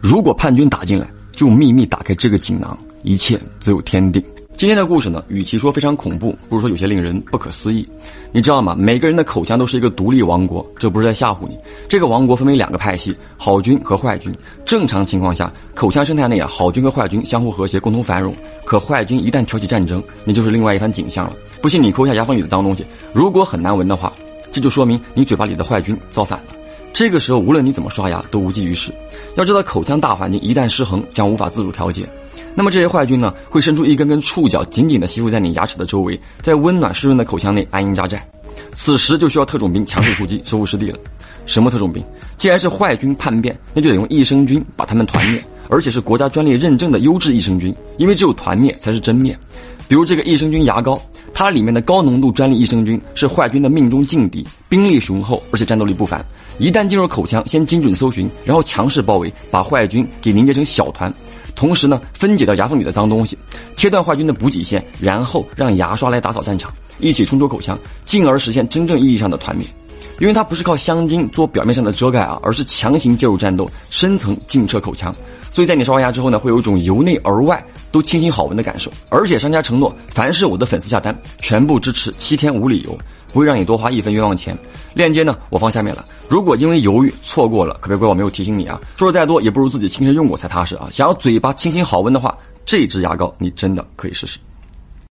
如果叛军打进来，就秘密打开这个锦囊，一切自有天定。今天的故事呢，与其说非常恐怖，不如说有些令人不可思议。你知道吗？每个人的口腔都是一个独立王国，这不是在吓唬你。这个王国分为两个派系：好菌和坏菌。正常情况下，口腔生态内啊，好菌和坏菌相互和谐，共同繁荣。可坏菌一旦挑起战争，那就是另外一番景象了。不信你抠下牙缝里的脏东西，如果很难闻的话，这就说明你嘴巴里的坏菌造反了。这个时候，无论你怎么刷牙，都无济于事。要知道，口腔大环境一旦失衡，将无法自主调节。那么这些坏菌呢，会伸出一根根触角，紧紧地吸附在你牙齿的周围，在温暖湿润的口腔内安营扎寨。此时就需要特种兵强势出击，收复失地了。什么特种兵？既然是坏菌叛变，那就得用益生菌把它们团灭，而且是国家专利认证的优质益生菌，因为只有团灭才是真灭。比如这个益生菌牙膏，它里面的高浓度专利益生菌是坏菌的命中劲敌，兵力雄厚，而且战斗力不凡。一旦进入口腔，先精准搜寻，然后强势包围，把坏菌给凝结成小团。同时呢，分解掉牙缝里的脏东西，切断坏菌的补给线，然后让牙刷来打扫战场，一起冲出口腔，进而实现真正意义上的团灭。因为它不是靠香精做表面上的遮盖啊，而是强行介入战斗，深层进彻口腔。所以在你刷完牙之后呢，会有一种由内而外都清新好闻的感受。而且商家承诺，凡是我的粉丝下单，全部支持七天无理由，不会让你多花一分冤枉钱。链接呢，我放下面了。如果因为犹豫错过了，可别怪我没有提醒你啊！说的再多，也不如自己亲身用过才踏实啊！想要嘴巴清新好闻的话，这支牙膏你真的可以试试。